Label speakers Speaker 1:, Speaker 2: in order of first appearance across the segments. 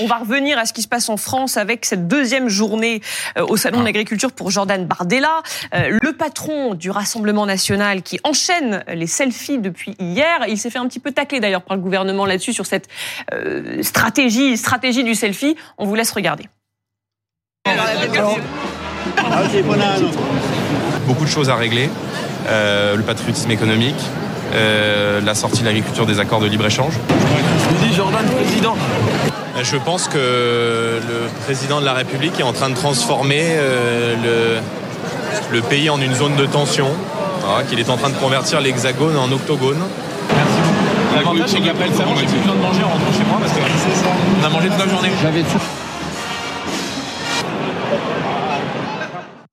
Speaker 1: On va revenir à ce qui se passe en France avec cette deuxième journée euh, au Salon de l'Agriculture pour Jordan Bardella, euh, le patron du Rassemblement national qui enchaîne les selfies depuis hier. Il s'est fait un petit peu tacler d'ailleurs par le gouvernement là-dessus sur cette euh, stratégie, stratégie du selfie. On vous laisse regarder.
Speaker 2: Beaucoup de choses à régler. le patriotisme économique, la sortie de l'agriculture des accords de libre-échange.
Speaker 3: Je dis Jordan, président.
Speaker 2: Je pense que le président de la République est en train de transformer euh, le, le pays en une zone de tension, qu'il est en train de convertir l'hexagone en octogone.
Speaker 3: Merci beaucoup. L'avantage, c'est qu'après le salon, j'ai plus besoin de manger en rentrant chez moi parce qu'on a mangé toute la journée.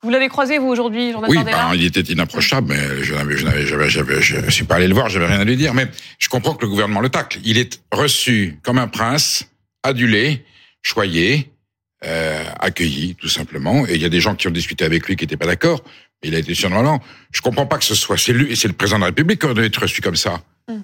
Speaker 1: Vous l'avez croisé, vous, aujourd'hui, Jordan
Speaker 4: Oui, ben, il était inapprochable, mais je n'avais, je n'avais, j'avais, j'avais- je ne suis pas allé le voir, j'avais rien à lui dire. Mais je comprends que le gouvernement le tacle. Il est reçu comme un prince, adulé, choyé, euh, accueilli, tout simplement. Et il y a des gens qui ont discuté avec lui qui n'étaient pas d'accord. Il a été surprenant. Je comprends pas que ce soit, c'est lui, c'est le président de la République qui doit être reçu comme ça.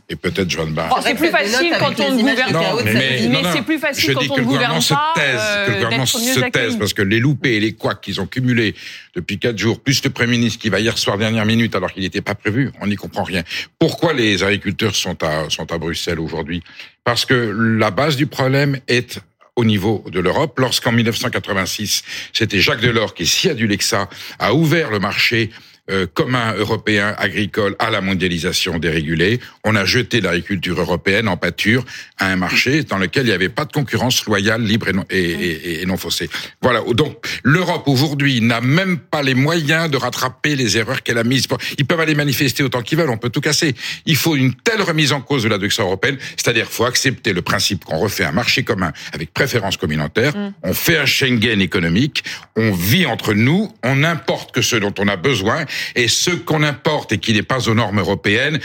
Speaker 4: Et peut-être Joan Barr.
Speaker 1: Oh, c'est plus facile quand on ne gouverne
Speaker 4: Non,
Speaker 1: pas.
Speaker 4: mais,
Speaker 1: Mais c'est plus facile
Speaker 4: je
Speaker 1: quand
Speaker 4: dis
Speaker 1: on
Speaker 4: que
Speaker 1: ne
Speaker 4: le gouvernement
Speaker 1: gouverne
Speaker 4: se
Speaker 1: pas,
Speaker 4: taise, que le
Speaker 1: euh,
Speaker 4: gouvernement se taise, parce que les loupés et les couacs qu'ils ont cumulés depuis quatre jours, plus le Premier ministre qui va hier soir dernière minute alors qu'il n'était pas prévu, on n'y comprend rien. Pourquoi les agriculteurs sont à, sont à Bruxelles aujourd'hui? Parce que la base du problème est au niveau de l'Europe, lorsqu'en 1986, c'était Jacques Delors qui, si adulé que ça, a ouvert le marché euh, commun européen agricole à la mondialisation dérégulée. On a jeté l'agriculture européenne en pâture à un marché dans lequel il n'y avait pas de concurrence loyale, libre et non, et, et- et non faussée. Voilà. Donc l'Europe aujourd'hui n'a même pas les moyens de rattraper les erreurs qu'elle a mises. Ils peuvent aller manifester autant qu'ils veulent, on peut tout casser. Il faut une telle remise en cause de la direction européenne, c'est-à-dire faut accepter le principe qu'on refait un marché commun avec préférence communautaire, on fait un Schengen économique, on vit entre nous, on importe que ce dont on a besoin, et ce qu'on importe et qui n'est pas aux normes européennes,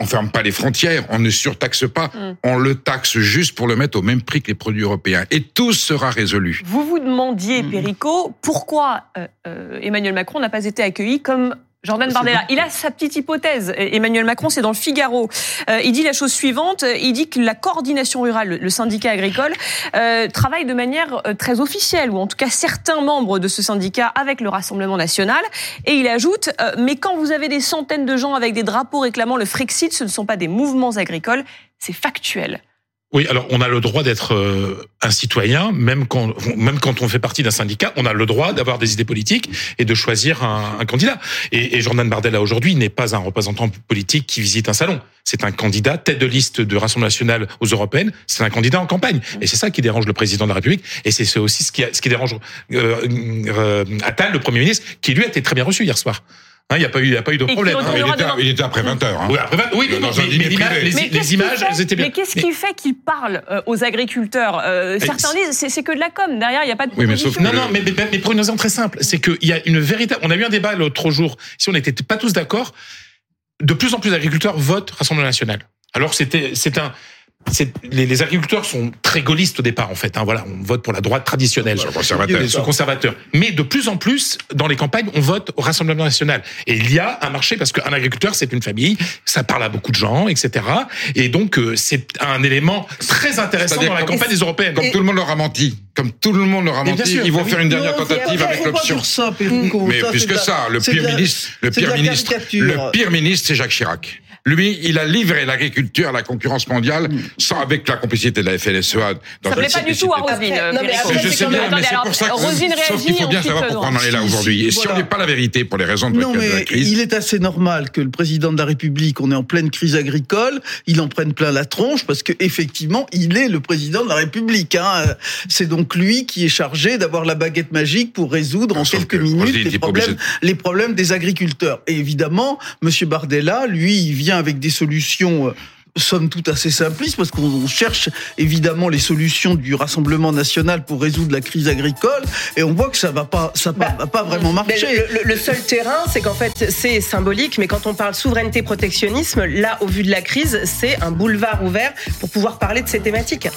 Speaker 4: on ferme pas les frontières, on ne surtaxe pas, on le taxe juste pour le mettre au même prix que les produits européens. Et tout sera résolu.
Speaker 1: Vous vous demandiez, Perico, pourquoi euh, euh, Emmanuel Macron n'a pas été accueilli comme Jordan Bardella. Il a sa petite hypothèse. Emmanuel Macron, c'est dans le Figaro. Euh, il dit la chose suivante. Il dit que la coordination rurale, le- le syndicat agricole, euh, travaille de manière euh, très officielle, ou en tout cas certains membres de ce syndicat avec le Rassemblement national. Et il ajoute, euh, mais quand vous avez des centaines de gens avec des drapeaux réclamant le Frexit, ce ne sont pas des mouvements agricoles, c'est factuel.
Speaker 5: Oui, alors on a le droit d'être euh, un citoyen, même quand, même quand on fait partie d'un syndicat, on a le droit d'avoir des idées politiques et de choisir un, un candidat. Et, et Jordan Bardella aujourd'hui n'est pas un représentant politique qui visite un salon. C'est un candidat tête de liste de Rassemblement national aux européennes. C'est un candidat en campagne. Et c'est ça qui dérange le président de la République. Et c'est aussi ce qui, ce qui dérange euh, euh, Attal, le Premier ministre, qui lui a été très bien reçu hier soir. Hein, Il n'y a pas eu, il y a pas eu de problème. hein.
Speaker 1: Il
Speaker 4: était,
Speaker 1: demain.
Speaker 4: il était après 20 heures. Hein.
Speaker 5: Oui, après, oui,
Speaker 4: Dans
Speaker 5: mais, mais les,
Speaker 1: Mais
Speaker 5: les
Speaker 1: qu'est-ce qui
Speaker 5: images,
Speaker 1: fait-
Speaker 5: elles étaient bien.
Speaker 1: Mais qu'est-ce
Speaker 5: Mais-
Speaker 1: qui fait qu'il parle euh, aux agriculteurs Euh, Certains disent c'est c'est que de la com. Derrière, il n'y a pas de
Speaker 4: Oui, mais sauf.
Speaker 5: Non, non, mais, mais, mais pour une raison très simple, c'est qu'il y a une véritable. On a eu un débat l'autre jour. Si on n'était pas tous d'accord, de plus en plus d'agriculteurs votent Rassemblement national. Alors c'était, c'est un. C'est- Les, les agriculteurs sont très gaullistes au départ, en fait. Hein, voilà, on vote pour la droite traditionnelle.
Speaker 4: Le conservateur.
Speaker 5: Ils sont conservateurs. Mais de plus en plus, dans les campagnes, on vote au Rassemblement national. Et il y a un marché parce qu'un agriculteur, c'est une famille, ça parle à beaucoup de gens, etc. Et donc, euh, c'est un élément très intéressant dans la campagne des européennes.
Speaker 4: Comme tout le monde leur a menti. Comme tout le monde leur a menti,
Speaker 5: sûr,
Speaker 4: ils vont faire une dernière
Speaker 6: Non,
Speaker 4: tentative avec l'option. Mais
Speaker 6: Ça,
Speaker 4: plus que
Speaker 6: la-
Speaker 4: ça, le pire
Speaker 6: la-
Speaker 4: ministre, le pire ministre, le pire ministre, c'est Jacques Chirac. Lui, il a livré l'agriculture à la concurrence mondiale sans avec la complicité de la FNSEA. dans
Speaker 1: Ça plaît
Speaker 4: une
Speaker 1: pas du tout à euh,
Speaker 6: non, mais
Speaker 1: Perico.
Speaker 6: après,
Speaker 4: je sais bien, mais c'est
Speaker 1: alors,
Speaker 4: pour ça que
Speaker 1: réagit,
Speaker 4: qu'il faut bien savoir pourquoi on en est là
Speaker 6: Si,
Speaker 4: aujourd'hui. Et si on n'est pas la vérité pour les raisons de la
Speaker 6: mais
Speaker 4: crise,
Speaker 6: il est assez normal que le président de la République, on est en pleine crise agricole, il en prenne plein la tronche parce que effectivement, il est le président de la République. Hein. C'est donc lui qui est chargé d'avoir la baguette magique pour résoudre en quelques
Speaker 4: que
Speaker 6: minutes les problèmes,
Speaker 4: obligé
Speaker 6: les problèmes des agriculteurs. Et évidemment, Monsieur Bardella, lui, il vient avec des solutions. euh, somme toute assez simplistes parce qu'on cherche évidemment les solutions du Rassemblement national pour résoudre la crise agricole et on voit que ça va pas ça va
Speaker 7: Bah,
Speaker 6: pas vraiment marcher.
Speaker 7: le seul terrain, c'est qu'en fait, c'est symbolique, mais quand on parle souveraineté protectionnisme, là, au vu de la crise, c'est un boulevard ouvert pour pouvoir parler de ces thématiques.